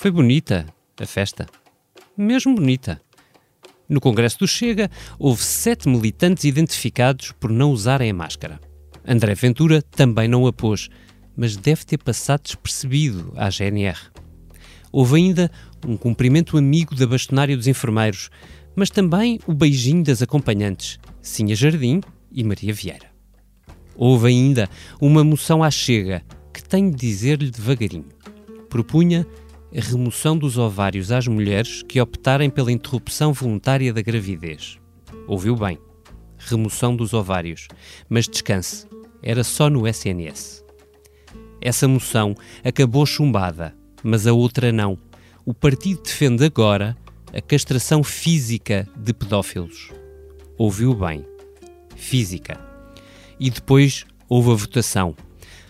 Foi bonita a festa. Mesmo bonita. No Congresso do Chega, houve sete militantes identificados por não usarem a máscara. André Ventura também não a pôs, mas deve ter passado despercebido à GNR. Houve ainda um cumprimento amigo da bastonária dos enfermeiros, mas também o beijinho das acompanhantes, Sinha Jardim e Maria Vieira. Houve ainda uma moção à Chega, que tenho de dizer-lhe devagarinho. Propunha a remoção dos ovários às mulheres que optarem pela interrupção voluntária da gravidez. Ouviu bem. Remoção dos ovários. Mas descanse. Era só no SNS. Essa moção acabou chumbada, mas a outra não. O partido defende agora a castração física de pedófilos. Ouviu bem. Física. E depois houve a votação.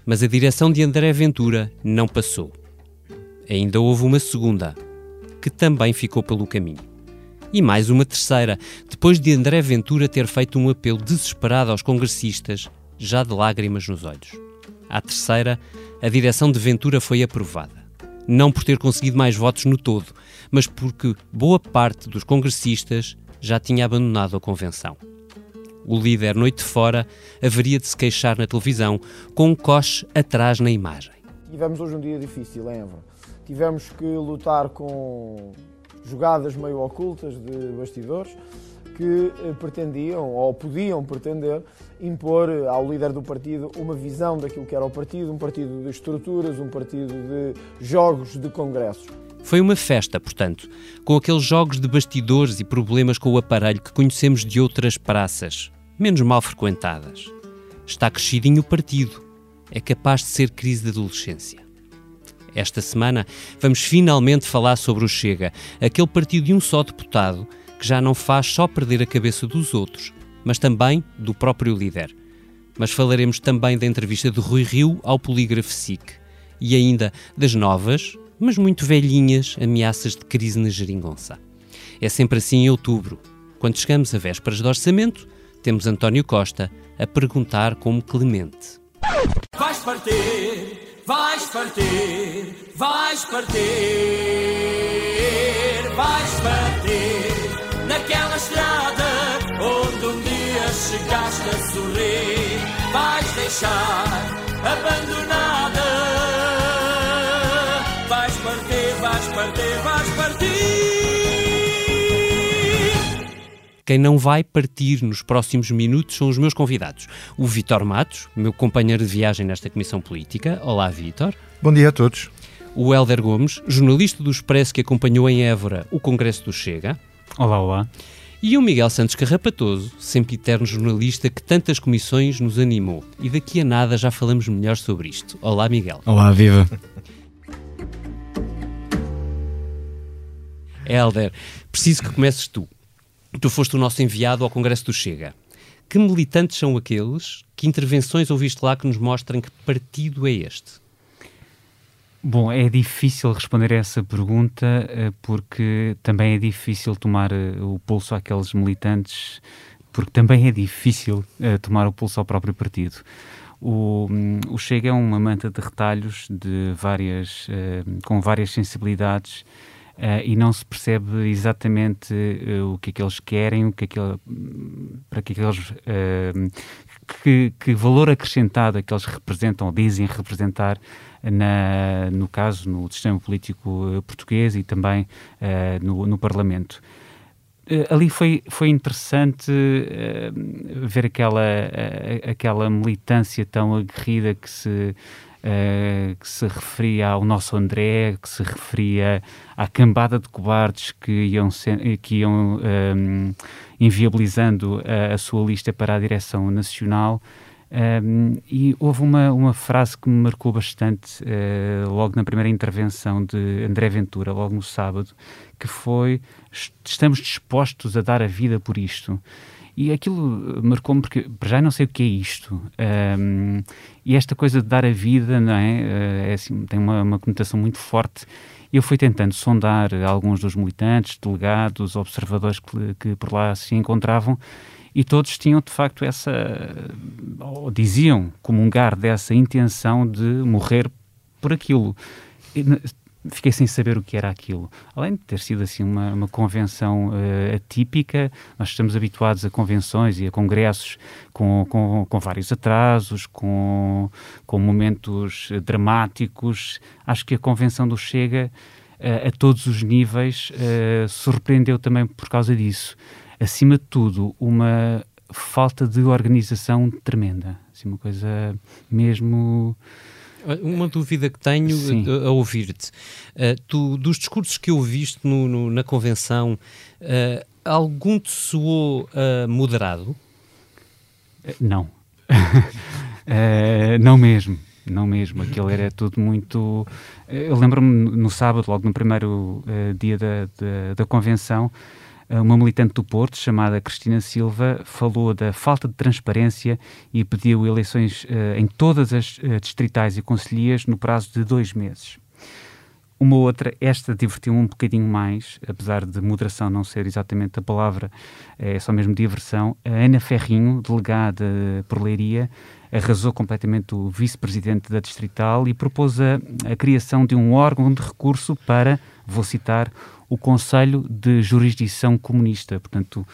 Mas a direção de André Ventura não passou ainda houve uma segunda, que também ficou pelo caminho. E mais uma terceira, depois de André Ventura ter feito um apelo desesperado aos congressistas, já de lágrimas nos olhos. À terceira, a direção de Ventura foi aprovada. Não por ter conseguido mais votos no todo, mas porque boa parte dos congressistas já tinha abandonado a convenção. O líder, noite fora, haveria de se queixar na televisão, com um coche atrás na imagem. Tivemos hoje um dia difícil em Évora tivemos que lutar com jogadas meio ocultas de bastidores que eh, pretendiam ou podiam pretender impor ao líder do partido uma visão daquilo que era o partido, um partido de estruturas, um partido de jogos de congressos. Foi uma festa, portanto, com aqueles jogos de bastidores e problemas com o aparelho que conhecemos de outras praças, menos mal frequentadas. Está crescidinho o partido. É capaz de ser crise de adolescência. Esta semana vamos finalmente falar sobre o Chega, aquele partido de um só deputado que já não faz só perder a cabeça dos outros, mas também do próprio líder. Mas falaremos também da entrevista de Rui Rio ao Polígrafo SIC e ainda das novas, mas muito velhinhas, ameaças de crise na geringonça. É sempre assim em outubro. Quando chegamos a vésperas do orçamento, temos António Costa a perguntar como Clemente. Vais partir Vais partir, vais partir, vais partir naquela estrada onde um dia chegaste a sorrir. Vais deixar Quem não vai partir nos próximos minutos são os meus convidados. O Vitor Matos, meu companheiro de viagem nesta Comissão Política. Olá, Vitor. Bom dia a todos. O Helder Gomes, jornalista do Expresso que acompanhou em Évora o Congresso do Chega. Olá, olá. E o Miguel Santos Carrapatoso, sempre eterno jornalista que tantas comissões nos animou. E daqui a nada já falamos melhor sobre isto. Olá, Miguel. Olá, viva. Helder, preciso que comeces tu. Tu foste o nosso enviado ao Congresso do Chega. Que militantes são aqueles? Que intervenções ouviste lá que nos mostrem que partido é este? Bom, é difícil responder a essa pergunta eh, porque também é difícil tomar eh, o pulso àqueles militantes, porque também é difícil eh, tomar o pulso ao próprio partido. O, hum, o Chega é uma manta de retalhos de várias, com várias sensibilidades Uh, e não se percebe exatamente uh, o que é que eles querem, o que é que para que, é que eles uh, que, que, valor acrescentado é que eles representam ou dizem representar na, no caso no sistema político português e também no, no, Parlamento. ali foi, foi interessante ver aquela, aquela militância tão aguerrida que se uh, que se referia ao nosso André, que se referia à cambada de cobardes que iam, que iam um, ehm, inviabilizando a, a, sua lista para a direção nacional. Um, ehm, e houve uma, uma frase que me marcou bastante uh, logo na primeira intervenção de André Ventura, logo no sábado, que foi: Estamos dispostos a dar a vida por isto. E aquilo marcou-me porque, já, não sei o que é isto. Um, e esta coisa de dar a vida, não é? Eh, é assim, tem uma, uma conotação muito forte. Eu fui tentando sondar alguns dos militantes, delegados, observadores que, que por lá se encontravam e todos tinham de facto essa, ou diziam comungar dessa intenção de morrer por aquilo. Fiquei sem saber o que era aquilo. Além de ter sido assim uma, uma convenção uh, atípica, nós estamos habituados a convenções e a congressos com, com, com vários atrasos, com, com momentos dramáticos. Acho que a convenção do Chega, uh, a todos os níveis, uh, surpreendeu também por causa disso. Acima de tudo, uma falta de organização tremenda. Assim, uma coisa mesmo uma dúvida que tenho a, a ouvir-te. Uh, tu, dos discursos que ouviste no, no, na convenção, uh, algum te soou uh, moderado? Não. não mesmo. Não mesmo. Aquilo era tudo muito. Eu lembro-me no sábado, logo no primeiro dia da, da, da convenção, uma militante do Porto, chamada Cristina Silva, falou da falta de transparência e pediu eleições uh, em todas as uh, distritais e conselhias no prazo de dois meses. Uma outra, esta divertiu-me um bocadinho mais, apesar de moderação não ser exatamente a palavra, é só mesmo diversão. A Ana Ferrinho, delegada por Leiria, arrasou completamente o vice-presidente da Distrital e propôs a, a criação de um órgão de recurso para, vou citar, o Conselho de Jurisdição Comunista. Portanto,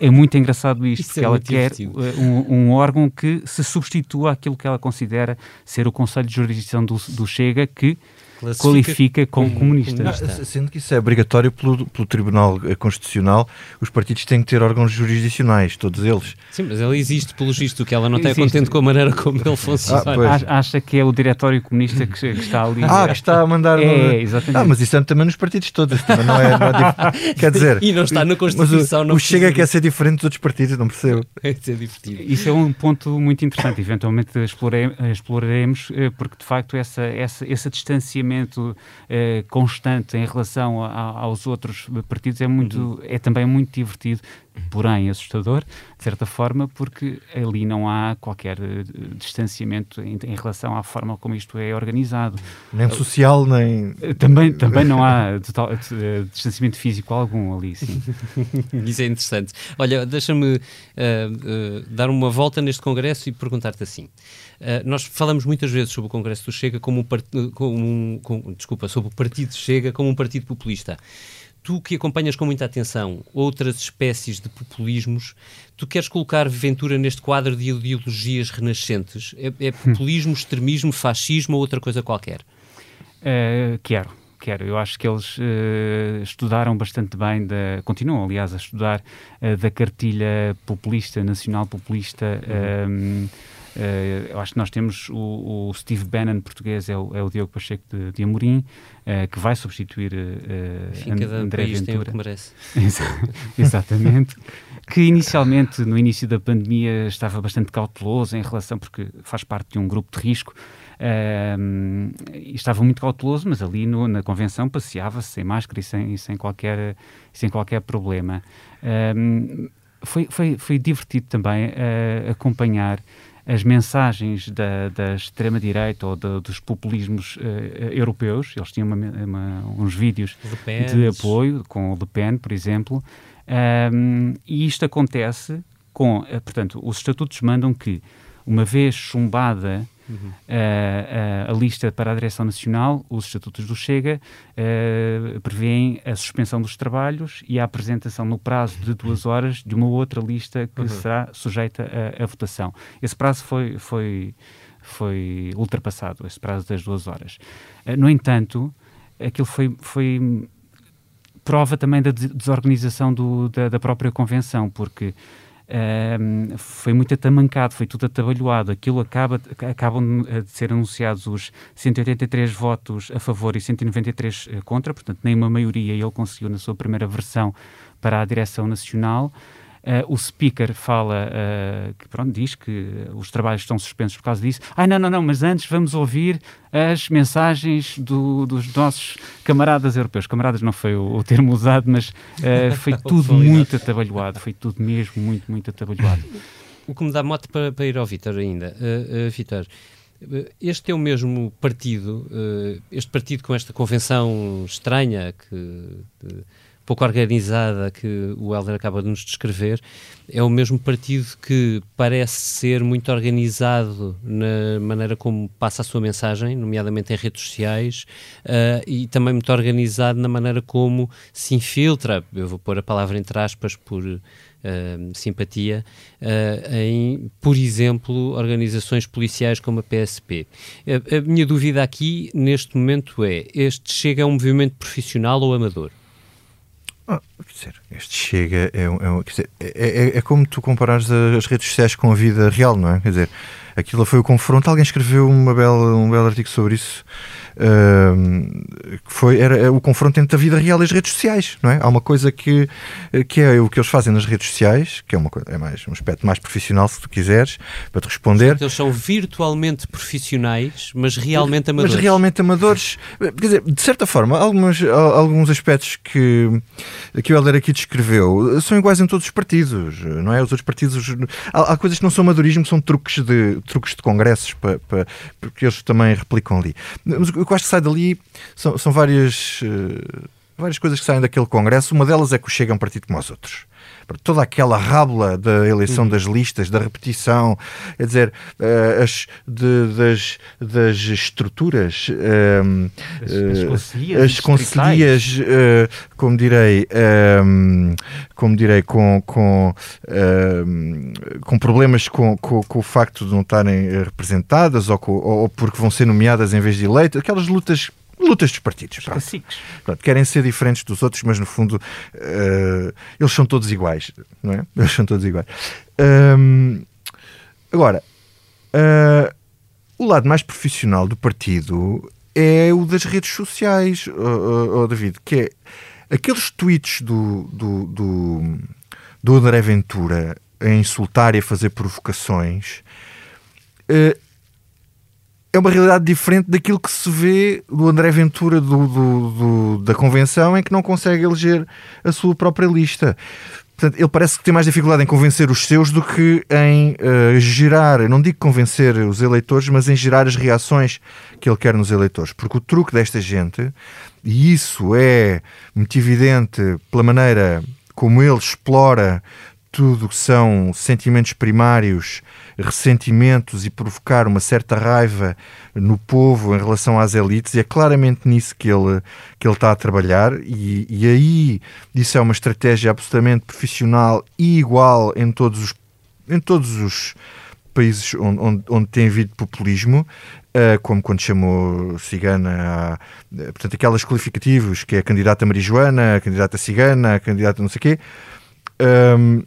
é muito engraçado isto, Isso porque é ela quer uh, um, um, órgão que se substitua àquilo que ela considera ser o Conselho de Jurisdição do, do Chega, que qualifica como, comunista. Não, sendo que isso é obrigatório pelo, pelo Tribunal Constitucional, os partidos têm que ter órgãos jurisdicionais, todos eles. Sim, mas ele existe, pelo visto, que ela não está contente com a maneira como ele funciona. Ah, acha que é o Diretório Comunista que, que, está ali. Ah, que está a mandar. É, exatamente. Ah, mas isso é também nos partidos todos, não é. Não é quer dizer. E não está na Constituição. Mas o, o Chega quer ser diferente dos outros partidos, não percebo. É ser divertido. Isso é um ponto muito interessante. Eventualmente exploraremos, eh, porque de facto essa, essa, esse distanciamento eh, constante em relação a, aos outros partidos é muito uhum. é também muito divertido porém assustador de certa forma porque ali não há qualquer uh, distanciamento em, em, relação à forma como isto é organizado. Nem social nem eh, também também não há total, uh, distanciamento físico algum ali sim. Isso é interessante. Olha deixa-me dar uma volta neste congresso e perguntar-te assim Uh, nós falamos muitas vezes sobre o Congresso do Chega como um, como um como, desculpa, sobre o Partido Chega como um partido populista. Tu que acompanhas com muita atenção outras espécies de populismos, tu queres colocar Ventura neste quadro de ideologias renascentes? É, é populismo, extremismo, fascismo ou outra coisa qualquer? Uh, quero quero. Eu acho que eles uh, estudaram bastante bem, da, continuam, aliás, a estudar uh, da cartilha populista, nacional populista. Uhum. Uh, eu acho que nós temos o, o Steve Bannon português, é o, é o Diogo Pacheco de, de Amorim, uh, que vai substituir uh, And, André Ventura. Tem o que merece. Exatamente. que inicialmente, no início da pandemia, estava bastante cauteloso em relação, porque faz parte de um grupo de risco, uh, estava muito cauteloso, mas ali no, na convenção passeava-se sem máscara e sem, e sem, qualquer, sem qualquer problema. Uh, foi, foi, foi divertido também uh, acompanhar as mensagens da, da extrema-direita ou dos populismos uh, europeus, eles tinham uma, uma, uns vídeos de apoio, com o Le Pen, por exemplo, um, e isto acontece com, uh, portanto, os estatutos mandam que, uma vez chumbada uhum. uh, a lista para a direção nacional, os estatutos do Chega uh, prevêem a suspensão dos trabalhos e a apresentação no prazo de duas horas de uma outra lista que uhum. será sujeita a, a, votação. Esse prazo foi, foi, foi ultrapassado, esse prazo das duas horas. No entanto, aquilo foi, foi prova também da desorganização do, da, da própria convenção, porque um, foi muito atamancado, foi tudo atabalhoado. Aquilo acaba, acabam de ser anunciados os 183 votos a favor e 193 eh, contra, portanto, nem uma maioria ele conseguiu na sua primeira versão para a direção nacional. Uh, o speaker fala, uh, que pronto, diz que os trabalhos estão suspensos por causa disso. Ah, não, não, não, mas antes vamos ouvir as mensagens do, dos nossos camaradas europeus. Camaradas não foi o, o termo usado, mas uh, foi tudo muito atabalhoado, foi tudo mesmo muito, muito atabalhoado. O que me dá mote para, para ir ao Vítor ainda. Uh, Vítor, este é o mesmo partido, este partido com esta convenção estranha que pouco organizada que o Helder acaba de nos descrever, é o mesmo partido que parece ser muito organizado na maneira como passa a sua mensagem, nomeadamente em redes sociais, uh, e também muito organizado na maneira como se infiltra, eu vou pôr a palavra entre aspas por uh, simpatia uh, em, por exemplo, organizações policiais como a PSP. A, a minha dúvida aqui, neste momento, é: este chega a um movimento profissional ou amador? Ah, dizer, este chega é, é, dizer, é, é, é, como tu comparares as redes sociais com a vida real, não é? Quer dizer, aquilo foi o confronto. Alguém escreveu uma bela, um belo artigo sobre isso que foi, era o confronto entre a vida real e as redes sociais, não é? Há uma coisa que, que é o que eles fazem nas redes sociais, que é, uma, é mais, um aspecto mais profissional, se tu quiseres, para te responder. Portanto, eles são virtualmente profissionais, mas realmente amadores. Mas realmente amadores. Quer dizer, de certa forma, alguns, alguns aspectos que, que o Helder aqui descreveu são iguais em todos os partidos, não é? Os outros partidos. Há, há coisas que não são amadorismo, são truques de, truques de congressos, para, para, porque eles também replicam ali. Mas o que eu acho que sai dali são, são várias, uh, várias coisas que saem daquele congresso. Uma delas é que o Chega é um partido como os outros toda aquela rábula da eleição uhum. das listas, da repetição, quer dizer, uh, as, de, das, das estruturas, uh, as, conselhias, uh, como direi, como direi, com, com, com problemas com, com, com, o facto de não estarem representadas ou, com, ou porque vão ser nomeadas em vez de eleitas, aquelas lutas lutas dos partidos. Pronto. Pronto, querem ser diferentes dos outros, mas no fundo uh, eles são todos iguais, não é? Eles são todos iguais. Um, agora, uh, o lado mais profissional do partido é o das redes sociais, oh, oh, David, que é aqueles tweets do, do, do, do André Ventura a insultar e a fazer provocações. Uh, é uma realidade diferente daquilo que se vê do André Ventura do, do, do, da convenção, em que não consegue eleger a sua própria lista. Portanto, ele parece que tem mais dificuldade em convencer os seus do que em uh, gerar, não digo convencer os eleitores, mas em gerar as reações que ele quer nos eleitores. Porque o truque desta gente, e isso é muito evidente pela maneira como ele explora tudo que são sentimentos primários, ressentimentos e provocar uma certa raiva no povo em relação às elites, e é claramente nisso que ele, que ele está a trabalhar, e, e aí isso é uma estratégia absolutamente profissional e igual em todos os, em todos os países onde, onde, onde tem havido populismo, Uh, como quando chamou cigana, a, portanto, aquelas qualificativos que é a candidata marijuana, a candidata cigana, a candidata não sei o quê. Um,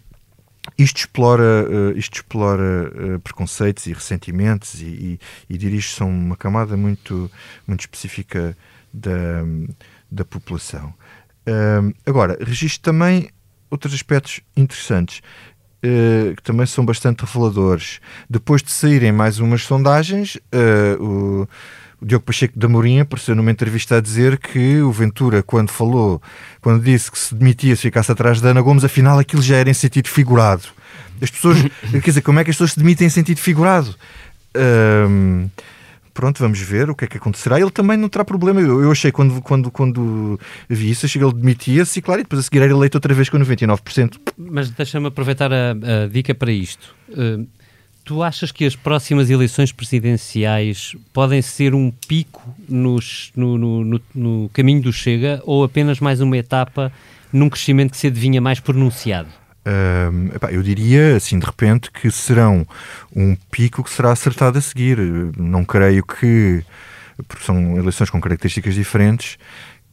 isto explora, uh, isto explora uh, preconceitos e ressentimentos e, e, e dirige-se a uma camada muito, muito específica da, da população. Uh, agora, registro também outros aspectos interessantes uh, que também são bastante reveladores. Depois de saírem mais umas sondagens, o o Diogo Pacheco da Mourinho apareceu numa entrevista a dizer que o Ventura, quando falou, quando disse que se demitia se ficasse atrás da Ana Gomes, afinal aquilo já era em sentido figurado. As pessoas, quer dizer, como é que as pessoas se demitem em sentido figurado? Um, pronto, vamos ver o que é que acontecerá. Ele também não terá problema. Eu, eu achei quando, quando, quando vi isso, achei que ele demitia-se e, claro, e depois a seguir era eleito outra vez com 99%. Mas deixa-me aproveitar a, a, dica para isto. Uh, Tu achas que as próximas eleições presidenciais podem ser um pico nos, no, no, no, no, caminho do Chega ou apenas mais uma etapa num crescimento que se adivinha mais pronunciado? Eu diria, assim, de repente, que serão um pico que será acertado a seguir. Não creio que, porque são eleições com características diferentes,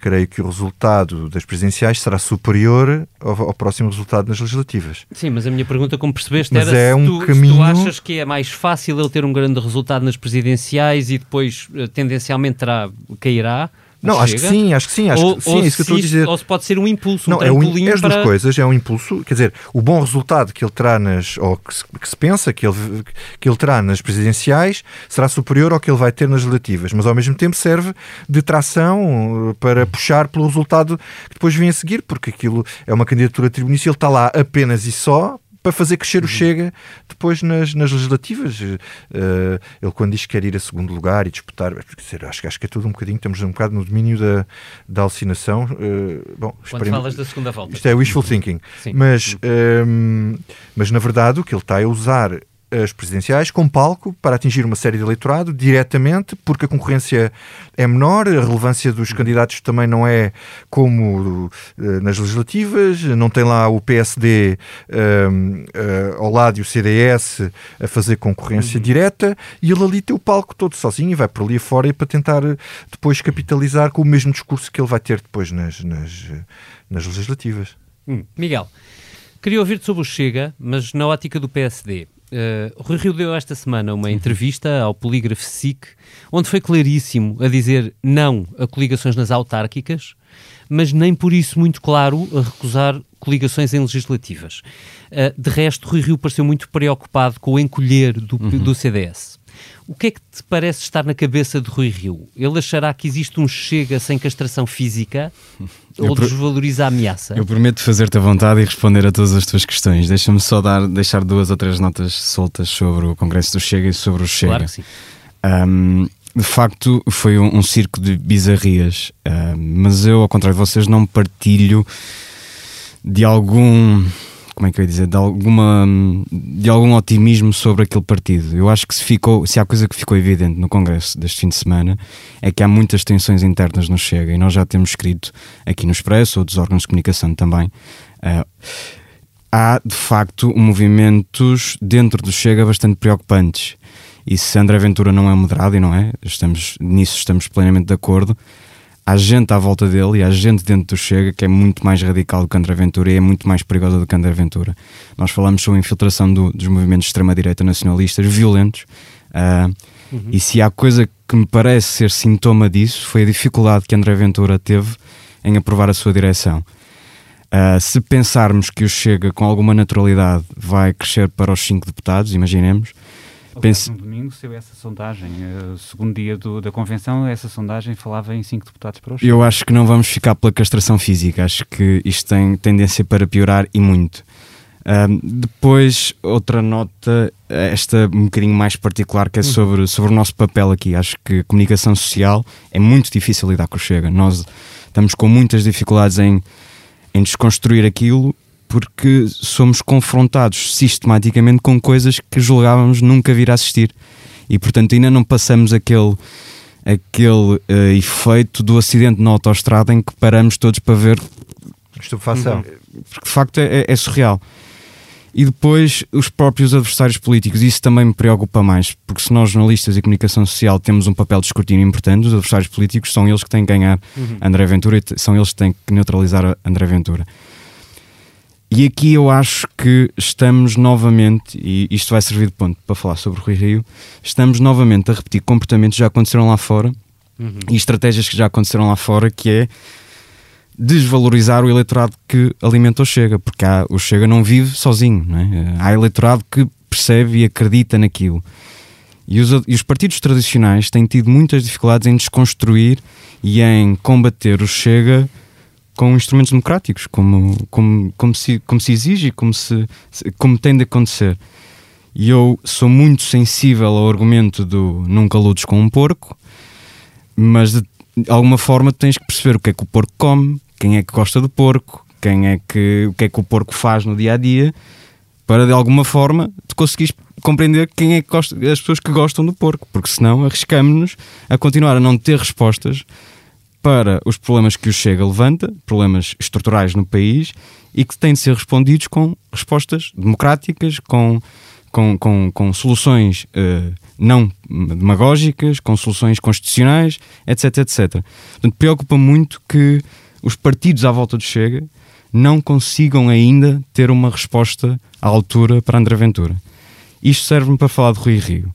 creio que o resultado das presidenciais será superior ao, ao, próximo resultado nas legislativas. Sim, mas a minha pergunta, como percebeste, mas era é um tu, caminho... se tu achas que é mais fácil ele ter um grande resultado nas presidenciais e depois eh, tendencialmente terá, cairá, não, acho que sim, acho que sim, acho ou, que sim, é isso que eu estou a dizer. Ou se pode ser um impulso, um não, é, um, é as duas coisas, é um impulso, quer dizer, o bom resultado que ele terá nas, ou que se, que se, pensa que ele, que ele terá nas presidenciais será superior ao que ele vai ter nas legislativas, mas ao mesmo tempo serve de tração uh, para puxar pelo resultado que depois vem a seguir, porque aquilo é uma candidatura tribunícia, ele está lá apenas e só para fazer crescer o Chega depois nas, nas legislativas. Uh, ele, quando diz que quer ir a segundo lugar e disputar, acho, acho que é tudo um bocadinho, estamos um bocado no domínio da, da alucinação. Uh, bom, quando falas da segunda volta. Isto é wishful thinking. Sim. Mas, um, mas, na verdade, o que ele está a usar as presidenciais com palco para atingir uma série de eleitorado diretamente, porque a concorrência é menor, a relevância dos candidatos também não é como uh, nas legislativas, não tem lá o PSD uh, uh, ao lado e o CDS a fazer concorrência uhum. direta, e ele ali tem o palco todo sozinho e vai por ali fora para tentar depois capitalizar com o mesmo discurso que ele vai ter depois nas, nas, nas legislativas. Hum. Miguel, queria ouvir-te sobre o Chega, mas na ótica do PSD. Uh, Rui Rio deu esta semana uma entrevista ao Polígrafo SIC, onde foi claríssimo a dizer não a coligações nas autárquicas, mas nem por isso muito claro a recusar coligações em legislativas. Uh, de resto, Rui Rio pareceu muito preocupado com o encolher do, uhum. do CDS. O que é que te parece estar na cabeça de Rui Rio? Ele achará que existe um chega sem castração física ou desvaloriza a ameaça? Eu prometo fazer-te a vontade e responder a todas as tuas questões. Deixa-me só dar, deixar duas ou três notas soltas sobre o Congresso do Chega e sobre o Chega. Claro que sim. Um, de facto, foi um, um circo de bizarrias, um, mas eu, ao contrário de vocês, não partilho de algum como é que eu ia dizer, de, alguma, de algum otimismo sobre aquele partido. Eu acho que se, ficou, se há coisa que ficou evidente no Congresso deste fim de semana é que há muitas tensões internas no Chega e nós já temos escrito aqui no Expresso, outros órgãos de comunicação também. Uh, há de facto movimentos dentro do Chega bastante preocupantes. E se André Ventura não é moderado, e não é, estamos, nisso estamos plenamente de acordo, há gente à volta dele e há gente dentro do Chega que é muito mais radical do que André Ventura e é muito mais perigosa do que André Ventura. Nós falamos sobre a infiltração do, dos movimentos de extrema-direita nacionalistas violentos uh, uhum. e se há coisa que me parece ser sintoma disso foi a dificuldade que André Ventura teve em aprovar a sua direção. Uh, se pensarmos que o Chega com alguma naturalidade vai crescer para os cinco deputados, imaginemos, Pense... No domingo saiu essa sondagem. Uh, segundo dia do, da convenção, essa sondagem falava em 5 deputados para o Eu acho que não vamos ficar pela castração física. Acho que isto tem tendência para piorar e muito. depois, outra nota, esta um bocadinho mais particular, que é hum. sobre, sobre o nosso papel aqui. Acho que comunicação social é muito difícil lidar com o Chega. Nós estamos com muitas dificuldades em, em desconstruir aquilo porque somos confrontados sistematicamente com coisas que julgávamos nunca vir a assistir. E portanto ainda não passamos aquele, aquele uh, efeito do acidente na autoestrada em que paramos todos para ver. Estupefação. Porque de facto é, é surreal. E depois os próprios adversários políticos, isso também me preocupa mais, porque se nós, jornalistas e comunicação social, temos um papel de escrutínio importante, os adversários políticos são eles que têm que ganhar uhum. André Ventura e são eles que têm que neutralizar André Ventura. E aqui eu acho que estamos novamente, e isto vai servir de ponto para falar sobre o Rui Rio, estamos novamente a repetir comportamentos que já aconteceram lá fora uhum. e estratégias que já aconteceram lá fora, que é desvalorizar o eleitorado que alimenta o Chega, porque há, o Chega não vive sozinho, não é? há eleitorado que percebe e acredita naquilo. E os, e os partidos tradicionais têm tido muitas dificuldades em desconstruir e em combater o Chega com instrumentos democráticos, como, como, como, se, como se exige, como, se, como tem de acontecer. E eu sou muito sensível ao argumento do nunca ludes com um porco, mas de, alguma forma tens que perceber o que é que o porco come, quem é que gosta do porco, quem é que, o que é que o porco faz no dia a dia, para de alguma forma tu conseguires compreender quem é que gosta, as pessoas que gostam do porco, porque senão arriscamos-nos a continuar a não ter respostas para os problemas que o Chega levanta, problemas estruturais no país, e que têm de ser respondidos com respostas democráticas, com, com, com, com soluções uh, não demagógicas, com soluções constitucionais, etc, etc. Portanto, preocupa muito que os partidos à volta do Chega não consigam ainda ter uma resposta à altura para André Ventura. Isto serve-me para falar de Rui Rio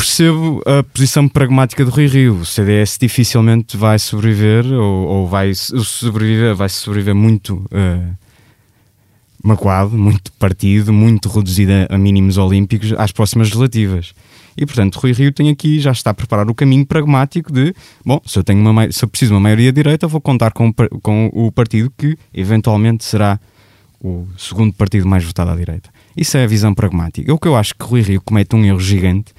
percebo a posição pragmática do Rui Rio. O CDS dificilmente vai sobreviver, ou, ou vai sobreviver, vai sobreviver muito uh, magoado, muito partido, muito reduzido a mínimos olímpicos às próximas legislativas. E portanto, Rui Rio tem aqui, já está a preparar o caminho pragmático de, bom, se eu, tenho uma, se eu preciso de uma maioria direita, vou contar com, com o partido que eventualmente será o segundo partido mais votado à direita. Isso é a visão pragmática. O que eu acho que Rui Rio comete um erro gigante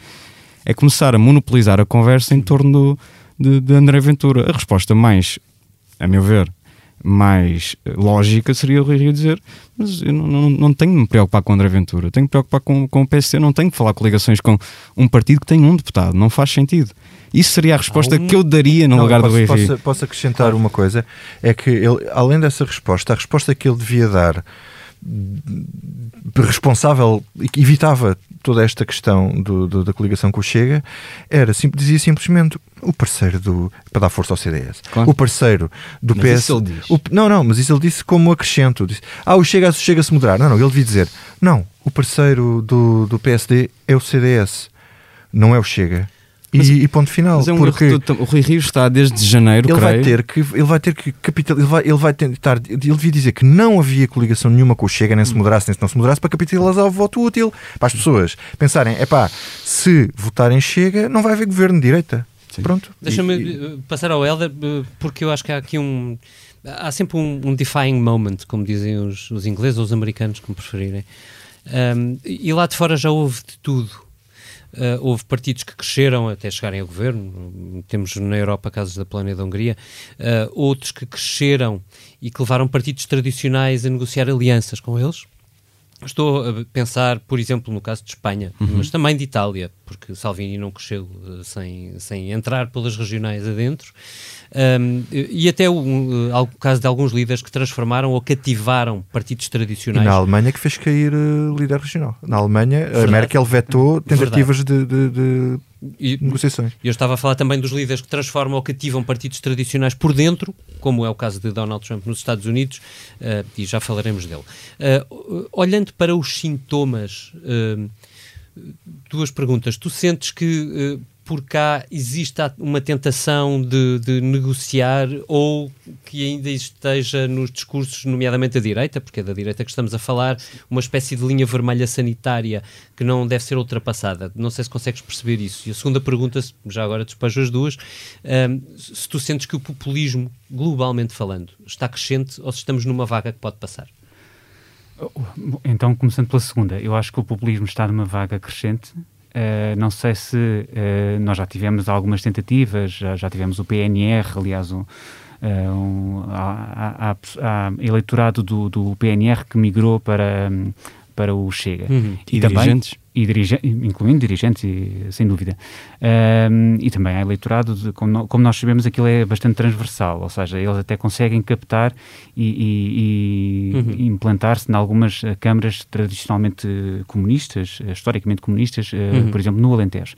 é começar a monopolizar a conversa em torno do, de, de André Ventura. A resposta mais, a meu ver, mais lógica seria o Rui Rio dizer mas eu não, não, não tenho de me preocupar com André Ventura, tenho de me preocupar com, com o PSC, não tenho de falar com ligações com um partido que tem um deputado, não faz sentido. Isso seria a resposta um... que eu daria no não, lugar posso, do Rui Rio. Posso, acrescentar uma coisa, é que ele, além dessa resposta, a resposta que ele devia dar responsável, evitava toda esta questão do, do, da coligação com o Chega, era, sim, dizia simplesmente o parceiro do. para dar força ao CDS. Claro. O parceiro do mas PS. Isso ele diz. O, não, não, mas isso ele disse como acrescento. Disse, ah, o Chega, chega a se moderar. Não, não, ele devia dizer: não, o parceiro do, do PSD é o CDS, não é o Chega. Mas, e, e, ponto final. Mas é um porque o Rui Rio está desde janeiro, ele creio. vai ter que ele vai ter que capital ele vai, ele vai tentar ele devia dizer que não havia coligação nenhuma com o Chega nem se moderasse nem se não se moderasse para capitalizar o voto útil para as pessoas pensarem é pá se votarem Chega não vai haver governo de direita Sim. pronto deixa-me e... passar ao Helder porque eu acho que há aqui um há sempre um, um defying moment como dizem os, os ingleses ou os americanos como preferirem um, e lá de fora já houve de tudo Uh, houve partidos que cresceram até chegarem ao governo, temos na Europa casos da Polónia e da Hungria, uh, outros que cresceram e que levaram partidos tradicionais a negociar alianças com eles. Estou a pensar, por exemplo, no caso de Espanha, uhum. mas também de Itália, porque Salvini não cresceu uh, sem, sem entrar pelas regionais adentro. Um, e até o, o, caso de alguns líderes que transformaram ou cativaram partidos tradicionais. E na Alemanha que fez cair uh, líder regional. Na Alemanha, Verdade. a Merkel vetou tentativas de, de, de e, negociações. Eu estava a falar também dos líderes que transformam ou cativam partidos tradicionais por dentro, como é o caso de Donald Trump nos Estados Unidos, uh, e já falaremos dele. Uh, olhando para os sintomas, uh, duas perguntas. Tu sentes que por cá existe uma tentação de, de, negociar ou que ainda esteja nos discursos, nomeadamente da direita, porque é da direita que estamos a falar, uma espécie de linha vermelha sanitária que não deve ser ultrapassada. Não sei se consegues perceber isso. E a segunda pergunta, já agora despejo as duas, um, se tu sentes que o populismo, globalmente falando, está crescente ou se estamos numa vaga que pode passar? Então, começando pela segunda, eu acho que o populismo está numa vaga crescente Uh, não sei se uh, nós já tivemos algumas tentativas, já, já tivemos o PNR, aliás, um, uh, um, há, há, há, eleitorado do, do, PNR que migrou para, um, para o Chega. Uhum. E, e dirigentes? e dirige, incluindo dirigentes, sem dúvida. Um, e também há eleitorado, de, como, como, nós sabemos, aquilo é bastante transversal, ou seja, eles até conseguem captar e, e, uhum. implantar-se em algumas eh, câmaras tradicionalmente comunistas, eh, historicamente comunistas, uhum. por exemplo, no Alentejo.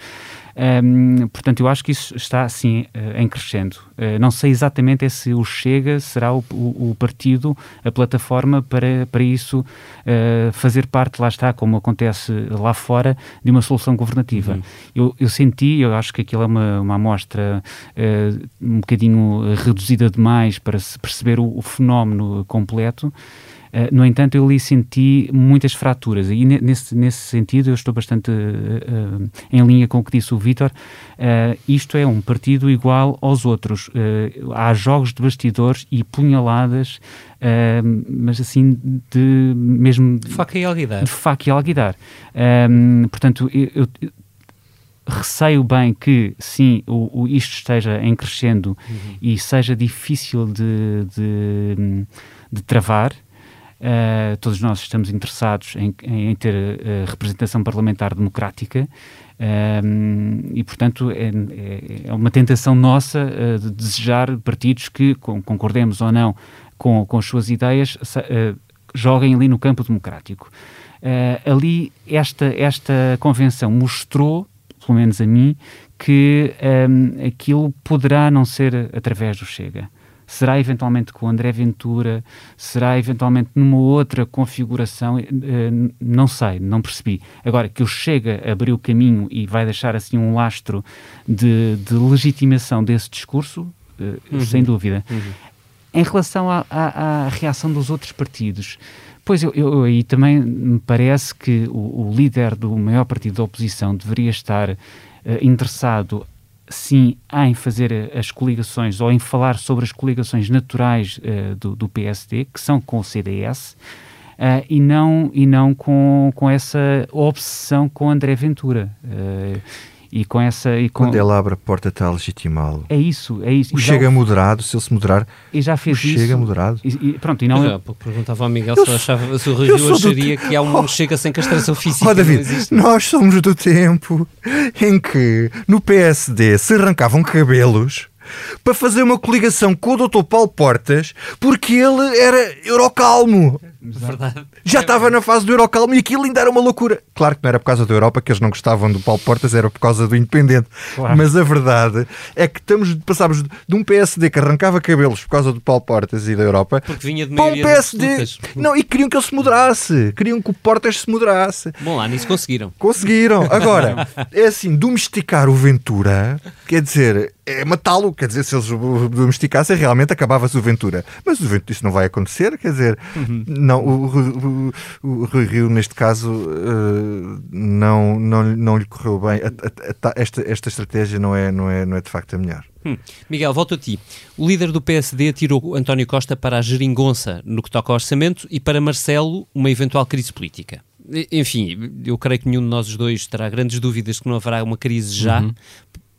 Um, portanto, eu acho que isso está assim em crescendo. Uh, não sei exatamente é se o Chega será o, o, o partido, a plataforma para, para isso uh, fazer parte, lá está, como acontece lá fora, de uma solução governativa. Uhum. Eu, eu, senti, eu acho que aquilo é uma, uma amostra uh, um bocadinho reduzida demais para se perceber o, o fenómeno completo. Uh, no entanto, eu ali senti muitas fraturas e nesse, nesse sentido eu estou bastante uh, uh, em linha com o que disse o Vítor. isto é um partido igual aos outros. há jogos de bastidores e punhaladas, mas assim, de mesmo. De faca e alguidar. De faca e alguidar. portanto, eu, eu receio bem que sim, o, o, isto esteja em crescendo uhum. e seja difícil de, de, de travar. Uh, todos nós estamos interessados em, em ter uh, representação parlamentar democrática uh, e, portanto, é, é, é, uma tentação nossa de desejar partidos que, com, concordemos ou não com, com as suas ideias, joguem ali no campo democrático. ali, esta, esta convenção mostrou, pelo menos a mim, que um, aquilo poderá não ser através do Chega Será eventualmente com o André Ventura? Será eventualmente numa outra configuração? Eh, não sei, não percebi. Agora, que o Chega abriu o caminho e vai deixar assim um lastro de, de legitimação desse discurso, eh, uhum. sem dúvida. Uhum. Em relação à, à, à, reação dos outros partidos, pois eu, eu, aí também me parece que o, o líder do maior partido da oposição deveria estar uh, interessado sim em fazer as coligações ou em falar sobre as coligações naturais uh, do, do, PSD, que são com o CDS. uh, e não, e não com, com essa obsessão com André Ventura. Uh, e com essa. E com... Quando ele abre a porta, está a legitimá-lo. É isso, é isso. O Chega moderado, se ele se moderar. E já fez o isso. Chega moderado. E, e, pronto, e não. Eu perguntava ao Miguel eu se, achava, se o Rio acharia que há um oh, Chega sem castração física. Oh, David, nós somos do tempo em que no PSD se arrancavam cabelos para fazer uma coligação com o Dr. Paulo Portas porque ele era eurocalmo. Verdade. Já estava na fase do Eurocalmo e aquilo ainda era uma loucura. Claro que não era por causa da Europa que eles não gostavam do Paulo Portas, era por causa do Independente. Claro. Mas a verdade é que estamos, passámos de um PSD que arrancava cabelos por causa do Paulo Portas e da Europa Porque vinha de para um PSD. Não, e queriam que ele se moderasse. Queriam que o Portas se moderasse. Bom, lá nisso conseguiram. Conseguiram. Agora, é assim, domesticar o Ventura, quer dizer, é matá-lo. Quer dizer, se eles o domesticassem, realmente acabava-se o Ventura. Mas o Ventura, isso não vai acontecer, quer dizer, uhum. não não, o, o, o Rui Rio, neste caso, uh, não, não, não lhe correu bem. A, a, a, esta, esta estratégia não é, não, é, não é de facto a melhor. Hum. Miguel, volto a ti. O líder do PSD tirou António Costa para a geringonça no que toca ao orçamento e para Marcelo uma eventual crise política. Enfim, eu creio que nenhum de nós dois terá grandes dúvidas que não haverá uma crise já, uhum.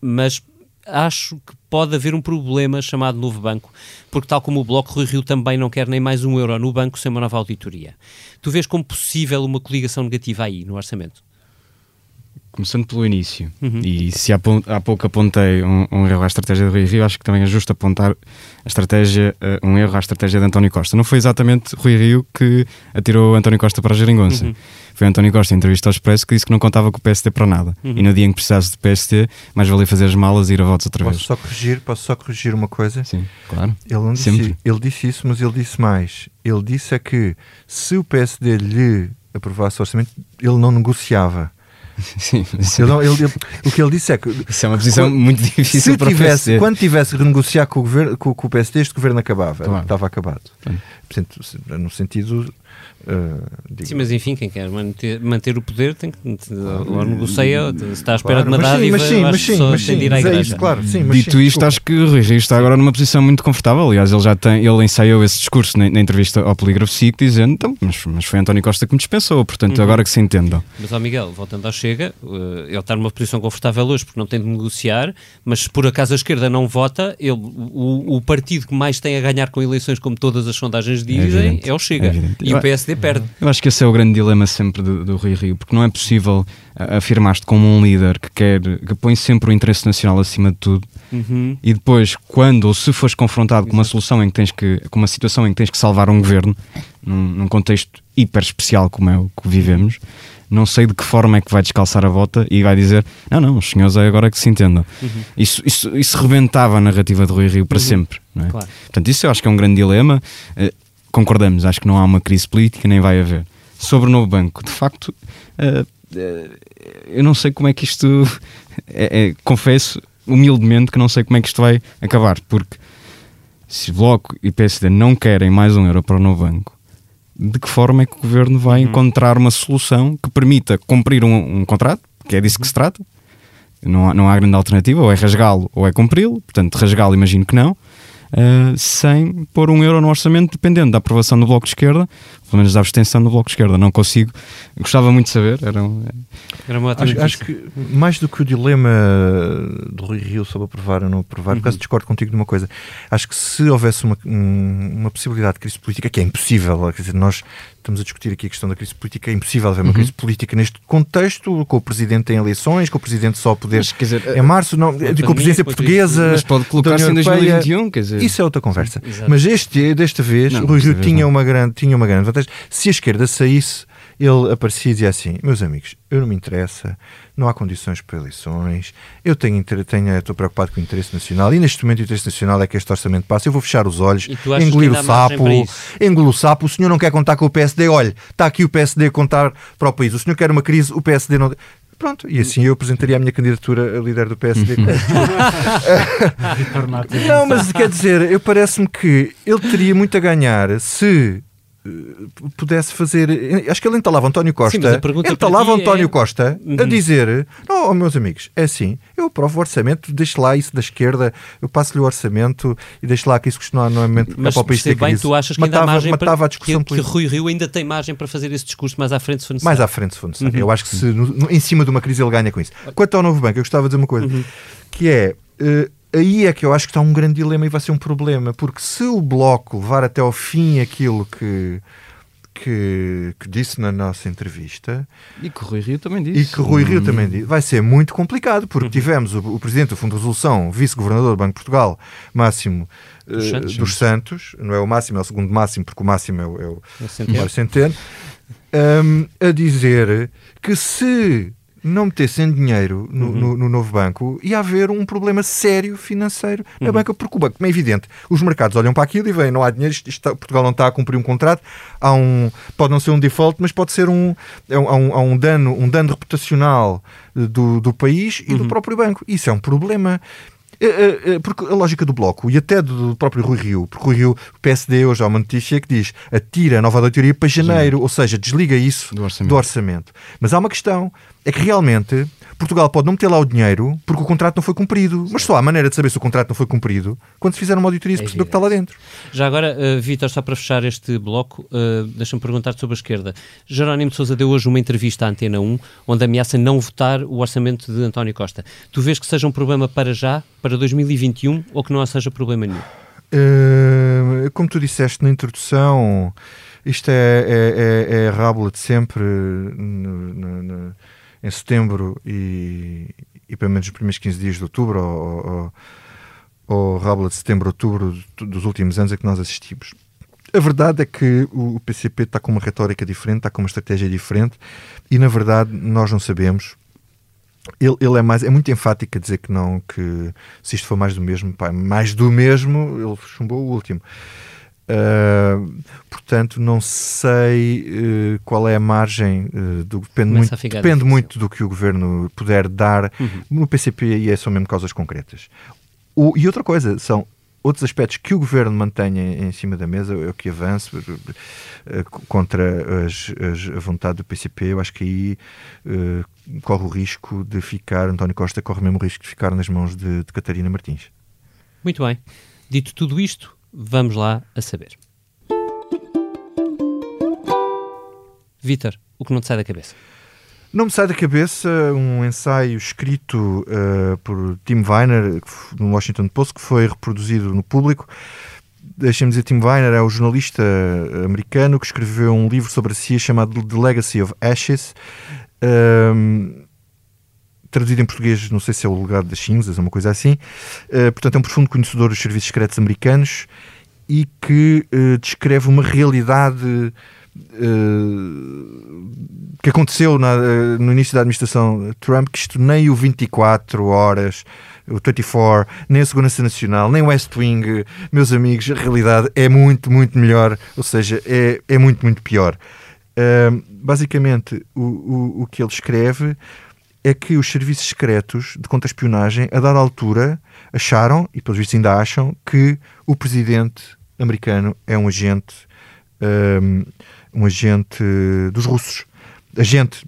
mas acho que pode haver um problema chamado novo banco, porque tal como o Bloco, Rui Rio também não quer nem mais um euro no banco sem uma nova auditoria. Tu vês como possível uma coligação negativa aí no orçamento? Começando pelo início, uhum. e se há, há, pouco apontei um, um, erro à estratégia de Rui Rio, acho que também é justo apontar a estratégia, uh, um erro à estratégia de António Costa. Não foi exatamente Rui Rio que atirou António Costa para a geringonça. Uhum. Foi António Costa, em entrevista ao Expresso, que disse que não contava com o PSD para nada. Uhum. E no dia em que precisasse de PSD, mais valia fazer as malas e ir a votos outra posso vez. Só corrigir, posso só corrigir uma coisa? Sim, claro. Ele, não disse, ele disse isso, mas ele disse mais. Ele disse é que se o PSD lhe aprovasse o orçamento, ele não negociava. Sim, ele ele, ele, o que ele disse é que. Isso é uma posição quando, muito difícil se para tivesse, Quando tivesse renegociar com o, governo, com, com o PSD, este governo acabava. Claro. Estava acabado. Claro. Portanto, no sentido Uh, sim, mas enfim, quem quer manter, manter o poder tem que ou negocia, se está à espera claro, de uma dádiva, mas sim, mas sim, mas sim, mas é isso, claro, sim, Dito sim, isto, acho que o Rui Rio está agora numa posição muito confortável. Aliás, ele já tem, ele ensaiou esse discurso na, na entrevista ao Polígrafo SIC, dizendo, então, mas, mas, foi António Costa que me dispensou, portanto, uhum. agora que se entendam. Mas, ó Miguel, voltando ao Chega, uh, ele está numa posição confortável hoje porque não tem de negociar, mas se por acaso a esquerda não vota, ele, o, o partido que mais tem a ganhar com eleições, como todas as sondagens é dizem, é, é o Chega. É e o PSD perde. Eu acho que esse é o grande dilema sempre do, do Rui Rio, porque não é possível afirmar-te como um líder que quer, que põe sempre o interesse nacional acima de tudo, uhum. e depois, quando ou se fores confrontado Exato. com uma solução em que tens que, com uma situação em que tens que salvar um governo, num, num contexto hiper especial como é o que vivemos, não sei de que forma é que vai descalçar a bota e vai dizer: não, não, os senhores é agora que se entendam. Uhum. Isso, isso, isso rebentava a narrativa de Rui Rio para uhum. sempre. Não é? Claro. Portanto, isso eu acho que é um grande dilema. Concordamos, acho que não há uma crise política, nem vai haver. Sobre o novo banco, de facto, uh, uh, eu não sei como é que isto. É, é, confesso humildemente que não sei como é que isto vai acabar, porque se Bloco e PSD não querem mais um euro para o novo banco, de que forma é que o governo vai uhum. encontrar uma solução que permita cumprir um, um contrato, que é disso que se trata? Não há, não há grande alternativa, ou é rasgá-lo ou é cumpri-lo, portanto, rasgá-lo imagino que não uh, sem pôr um euro no orçamento, dependendo da aprovação do Bloco de Esquerda, pelo menos da abstenção do Bloco de Esquerda. Não consigo, gostava muito de saber. Era, um, era uma acho, acho, que mais do que o dilema do Rui Rio sobre aprovar ou não aprovar, uhum. por causa discordo contigo de uma coisa. Acho que se houvesse uma, uma possibilidade de crise política, que é impossível, quer dizer, nós estamos a discutir aqui a questão da crise política, é impossível haver uma uhum. crise política neste contexto, com o Presidente em eleições, com o Presidente só a poder mas, dizer, em março, não, com a presidência portuguesa. Mas pode colocar-se em 2021, quer dizer. Isso é outra conversa. Exato. Mas este, desta vez, não, o Rui Rio tinha, uma grande, tinha uma grande vantagem. Se a esquerda saísse, ele aparecia e dizia assim: Meus amigos, eu não me interessa, não há condições para eleições, eu tenho, tenho, estou preocupado com o interesse nacional e neste momento o interesse nacional é que este orçamento passe. Eu vou fechar os olhos, engolir o sapo, engolir o sapo. O senhor não quer contar com o PSD, olha, está aqui o PSD a contar para o país. O senhor quer uma crise, o PSD não. Pronto, e assim eu apresentaria a minha candidatura a líder do PSD. não, mas quer dizer, eu parece-me que ele teria muito a ganhar se pudesse fazer. Acho que ele entalava António Costa. Sim, a entalava ti António é- Costa a Uhum. dizer: Não, oh, meus amigos, é assim, eu aprovo o orçamento, deixo lá isso da esquerda, eu passo-lhe o orçamento e deixo lá que isso custou normalmente é Mas para o país ter bem, crise. tu achas que matava, margem matava para a discussão que, que política. Rui Rio ainda tem margem para fazer esse discurso mais à frente se for necessário. Mais à frente, se for necessário. Uhum. Eu acho que se, no- em cima de uma crise ele ganha com isso. Quanto ao novo banco, eu gostava de dizer uma coisa, Uhum. que é. eh, aí é que eu acho que está um grande dilema e vai ser um problema, porque se o Bloco levar até ao fim aquilo que, que, que disse na nossa entrevista, E que o Rui Rio também e disse. que Rui Rio Hum, também disse, vai ser muito complicado, porque tivemos o, o Presidente do Fundo de Resolução, Vice-Governador do Banco de Portugal, Máximo eh, Dos Santos. dos Santos, não é o Máximo, é o segundo Máximo, porque o Máximo é o, é o, É Centeno. Mário Centeno, hum, a dizer que se não metessem dinheiro no, Uhum. no- no novo banco, ia haver um problema sério financeiro na Uhum. banca, porque o banco, como é evidente, os mercados olham para aquilo e veem, não há dinheiro, isto está- Portugal não está a cumprir um contrato, há um, pode não ser um default, mas pode ser um, é há um, há um dano, um dano reputacional do, do país e do Uhum. próprio banco. Isso é um problema. Eh, eh, eh, Porque a lógica do Bloco e até do próprio Rui Rio, porque Rui Rio, o PSD, hoje há uma notícia que diz atira a nova auditoria para janeiro, ou seja, desliga isso Do orçamento. do orçamento. Mas há uma questão, é que realmente Portugal pode não meter lá o dinheiro porque o contrato não foi cumprido. Mas só há maneira de saber se o contrato não foi cumprido quando se fizer uma auditoria e se É perceber o que está lá dentro. Já agora, uh, Vítor, só para fechar este bloco, uh, deixa-me perguntar sobre a esquerda. Jerónimo de Sousa deu hoje uma entrevista à Antena 1, onde ameaça não votar o orçamento de António Costa. Tu vês que seja um problema para já, para 2021, ou que não seja problema nenhum? Uh, como tu disseste na introdução, isto é, é, é, é a rábula de sempre no- no- no- em setembro e, e pelo menos os primeiros 15 dias de outubro, ou, ou, ou rábula de setembro, outubro do- dos últimos anos a que nós assistimos. A verdade é que o PCP está com uma retórica diferente, está com uma estratégia diferente e, na verdade, nós não sabemos ele, ele é mais é muito enfático a dizer que não, que se isto for mais do mesmo, pá, mais do mesmo, ele chumbou o último. Portanto, não sei eh, qual é a margem, eh, do, depende, Começa muito, depende muito do que o governo puder dar. No PCP, e é são mesmo causas concretas. O- e outra coisa, são outros aspectos que o governo mantenha em cima da mesa, é o que avance eh, contra as, as- a vontade do PCP. Eu acho que aí eh, corre o risco de ficar, António Costa corre mesmo o risco de ficar nas mãos de, de Catarina Martins. Muito bem. Dito tudo isto, vamos lá a saber. Vítor, o que não te sai da cabeça? Não me sai da cabeça um ensaio escrito eh, por Tim Weiner no Washington Post que foi reproduzido no público. Deixem-me dizer, Tim Weiner é o jornalista eh, americano que escreveu um livro sobre a CIA chamado The Legacy of Ashes. Ehm, traduzido em português, não sei se é o legado das cinzas, uma coisa assim. Eh, portanto, é um profundo conhecedor dos serviços secretos americanos e que eh, descreve uma realidade que aconteceu na- eh, no início da administração Trump, que isto nem o 24 horas, o 24, nem a Segurança Nacional, nem o West Wing, meus amigos, a realidade é muito, muito melhor, ou seja, é, é muito, muito pior. Ahm, basicamente, o, o, o que ele escreve é que os serviços secretos de contra-espionagem, a dada altura, acharam, e pelos vistos ainda acham, que o presidente americano é um agente, ahm, um agente dos russos. Agente,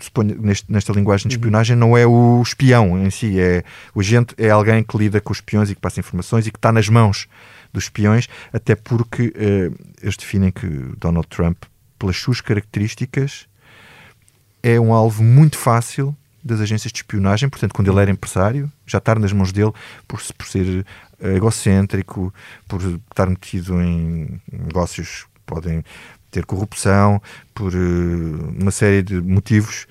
suponho, neste, nesta linguagem de espionagem, não é o espião em si, é o agente é alguém que lida com os espiões e que passa informações e que está nas mãos dos espiões, até porque eh, eles definem que Donald Trump, pelas suas características, é um alvo muito fácil das agências de espionagem, portanto, quando ele era empresário, já estar nas mãos dele por, por ser eh, egocêntrico, por estar metido em negócios que podem ter corrupção, por eh, uma série de motivos.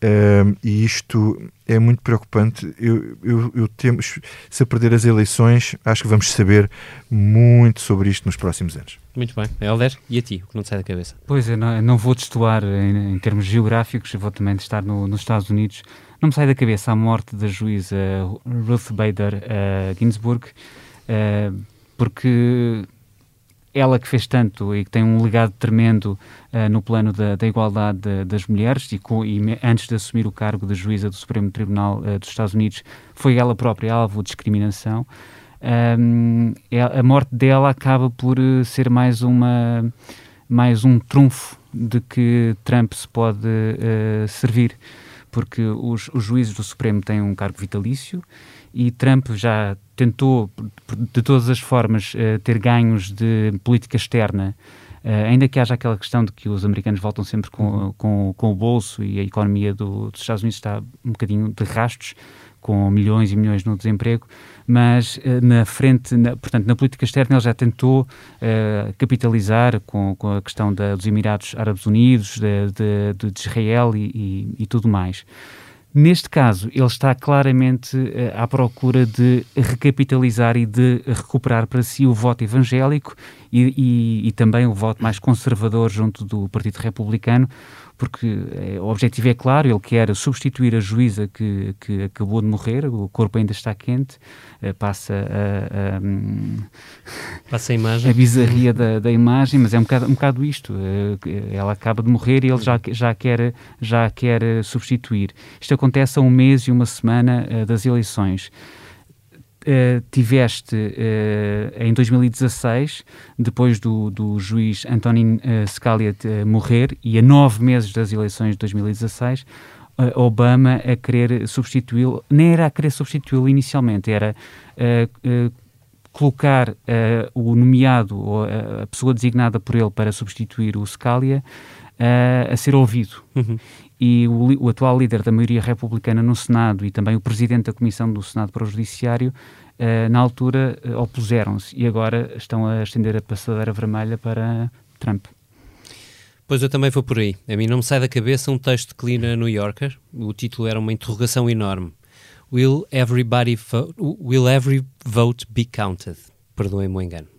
Um, e isto é muito preocupante. Eu, eu, eu temo, se eu perder as eleições, acho que vamos saber muito sobre isto nos próximos anos. Muito bem. Helder, e a ti, o que não te sai da cabeça? Pois, eu não, eu não vou destoar em, em termos geográficos, vou também estar no, nos Estados Unidos. Não me sai da cabeça a morte da juíza Ruth Bader eh, Ginsburg, eh, porque ela que fez tanto e que tem um legado tremendo eh, no plano da, da igualdade de- das mulheres e, com- e antes de assumir o cargo de juíza do Supremo Tribunal eh, dos Estados Unidos foi ela própria alvo de discriminação. Um, é- a morte dela acaba por eh, ser mais uma mais um trunfo de que Trump se pode uh, servir, porque os, os juízes do Supremo têm um cargo vitalício e Trump já tentou, de todas as formas, uh, ter ganhos de política externa. Uh, ainda que haja aquela questão de que os americanos voltam sempre com, com, com o bolso e a economia do, dos Estados Unidos está um bocadinho de rastos, com milhões e milhões no desemprego, mas eh, na frente, na, portanto, na política externa ele já tentou uh, capitalizar com, com, a questão da, dos Emirados Árabes Unidos, de, de, de Israel e, e, e, tudo mais. Neste caso, ele está claramente uh, à procura de recapitalizar e de recuperar para si o voto evangélico e, e, e também o voto mais conservador junto do Partido Republicano, porque é, o objetivo é claro, ele quer substituir a juíza que, que acabou de morrer, o corpo ainda está quente, eh, passa a, a, hum, passa a, imagem. a bizarria da, da imagem, mas é um bocado, um bocado isto, eh, ela acaba de morrer e ele já, já, quer, já quer substituir. Isto acontece a um mês e uma semana eh, das eleições. Uh, tiveste uh, em 2016, depois do, do juiz Antonin uh, Scalia morrer, e a nove meses das eleições de 2016, Obama a querer substituí-lo, nem era a querer substituí-lo inicialmente, era colocar o nomeado, ou a pessoa designada por ele para substituir o Scalia, a ser ouvido. Uhum e o, o, atual líder da maioria republicana no Senado e também o presidente da Comissão do Senado para o Judiciário, uh, na altura uh, opuseram-se e agora estão a estender a passadeira vermelha para Trump. Pois eu também vou por aí. A mim não me sai da cabeça um texto que li na New Yorker. O título era uma interrogação enorme. Will everybody will every vote be counted? Perdoem-me o engano.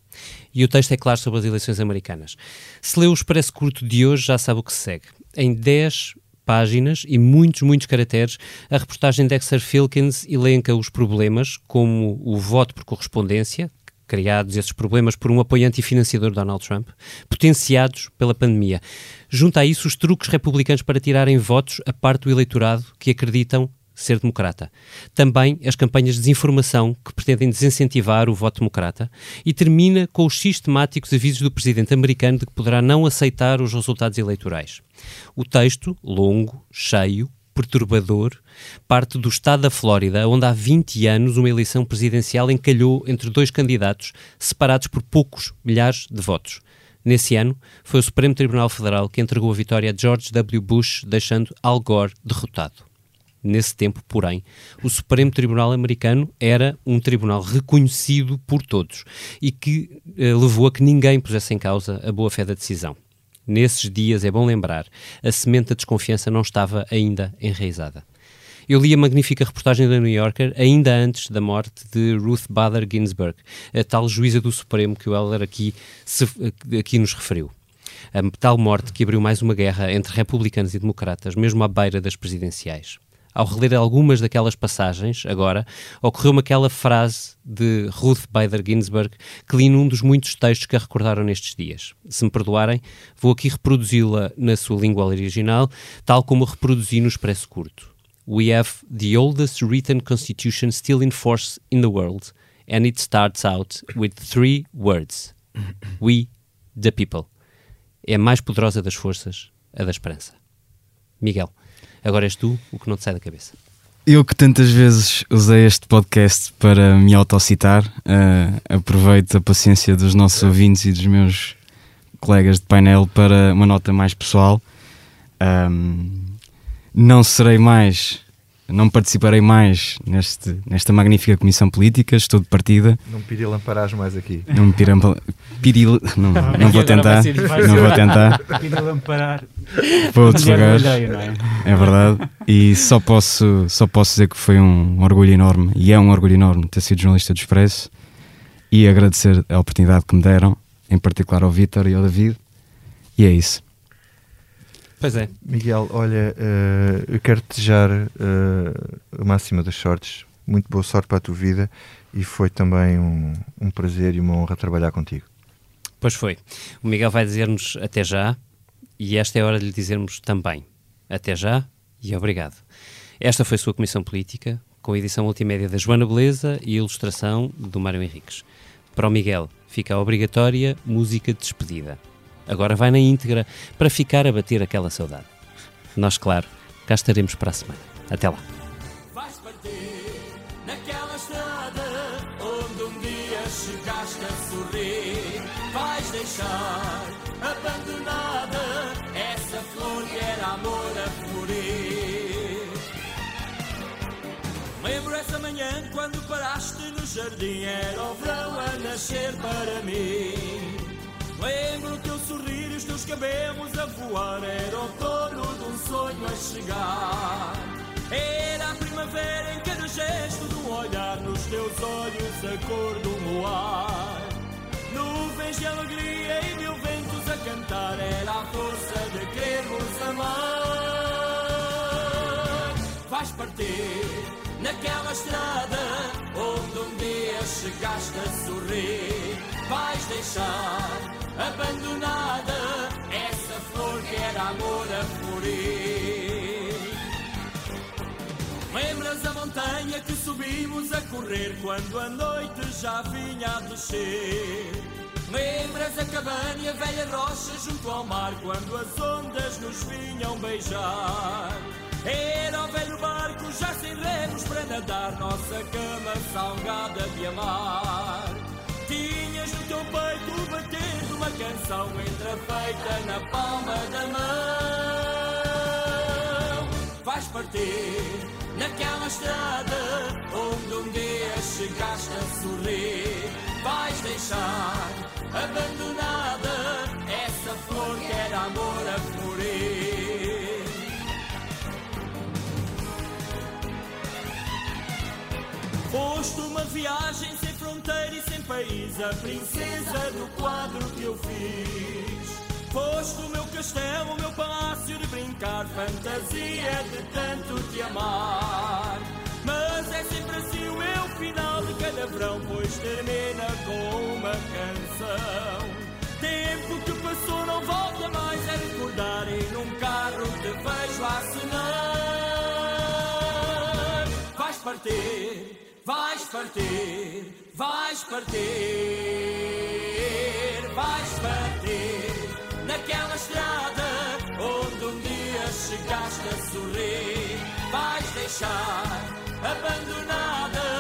E o texto é claro sobre as eleições americanas. Se lê o Expresso Curto de hoje, já sabe o que se segue. Em 10 páginas e muitos, muitos caracteres, a reportagem de Dexter Filkins elenca os problemas, como o voto por correspondência, criados esses problemas por um apoiante e financiador de Donald Trump, potenciados pela pandemia. Junta a isso os truques republicanos para tirarem votos a parte do eleitorado que acreditam ser democrata. Também as campanhas de desinformação que pretendem desincentivar o voto democrata e termina com os sistemáticos avisos do presidente americano de que poderá não aceitar os resultados eleitorais. O texto, longo, cheio, perturbador, parte do estado da Flórida, onde há 20 anos uma eleição presidencial encalhou entre dois candidatos separados por poucos milhares de votos. Nesse ano, foi o Supremo Tribunal Federal que entregou a vitória a George W. Bush, deixando Al Gore derrotado. Nesse tempo, porém, o Supremo Tribunal americano era um tribunal reconhecido por todos e que eh, levou a que ninguém pusesse em causa a boa-fé da decisão. Nesses dias, é bom lembrar, a semente da desconfiança não estava ainda enraizada. Eu li a magnífica reportagem da New Yorker ainda antes da morte de Ruth Bader Ginsburg, a tal juíza do Supremo que o Heller aqui, se, aqui nos referiu. A tal morte que abriu mais uma guerra entre republicanos e democratas, mesmo à beira das presidenciais ao reler algumas daquelas passagens, agora, ocorreu-me aquela frase de Ruth Bader Ginsburg que li num dos muitos textos que a recordaram nestes dias. Se me perdoarem, vou aqui reproduzi-la na sua língua original, tal como a reproduzi no Expresso Curto. We have the oldest written constitution still in force in the world, and it starts out with three words: We, the people. É a mais poderosa das forças, a da esperança. Miguel. Agora és tu o que não te sai da cabeça. Eu que tantas vezes usei este podcast para me autocitar, uh, aproveito a paciência dos nossos ouvintes e dos meus colegas de painel para uma nota mais pessoal. Um, não serei mais não participarei mais neste, nesta magnífica comissão política, estou de partida. Não pirilamparás mais aqui. Não me piril... piril... Não, não, não vou tentar. Não vou tentar. Pirilamparar. Vou devagar. É verdade. E só posso, só posso dizer que foi um orgulho enorme, e é um orgulho enorme ter sido jornalista do Expresso e agradecer a oportunidade que me deram, em particular ao Vítor e ao David. E é isso. Pois é. Miguel, olha, uh, eu quero desejar uh, a máxima das sortes, muito boa sorte para a tua vida e foi também um, um prazer e uma honra trabalhar contigo. Pois foi. O Miguel vai dizer-nos até já e esta é a hora de lhe dizermos também até já e obrigado. Esta foi a sua Comissão Política, com a edição multimédia da Joana Beleza e a ilustração do Mário Henriques. Para o Miguel, fica a obrigatória música de despedida. Agora vai na íntegra para ficar a bater aquela saudade. Nós, claro, cá estaremos para a semana. Até lá. Quando paraste no jardim, era o verão a nascer para mim. Lembro o teu sorrir e os teus cabelos a voar, era o outono de um sonho a chegar. Era a primavera em cada gesto do olhar, nos teus olhos a cor do luar. Nuvens de alegria e mil ventos a cantar, era a força de querermos amar. Vais partir naquela estrada onde um dia chegaste a sorrir. Vais deixar abandonada essa flor que era amor a florir. Lembras a montanha que subimos a correr quando a noite já vinha a descer? Lembras a cabana e a velha rocha junto ao mar quando as ondas nos vinham beijar? Era o velho barco já sem remos para nadar, nossa cama salgada de amar. Tinhas no teu peito batendo uma canção entrefeita na palma da mão. Vais partir naquela estrada onde um dia chegaste a sorrir. Vais deixar abandonada essa flor que era amor a florir. Foste uma viagem fronteira e sem país, a princesa do quadro que eu fiz. Foste o meu castelo, o meu palácio de brincar, fantasia de tanto te amar. Mas é sempre assim o meu final de cada verão, pois termina com uma canção. Tempo que passou não volta mais a recordar e num carro te vejo a assinar. Vais partir, vais partir, vais partir, vais partir naquela estrada onde um dia chegaste a sorrir. Vais deixar abandonada.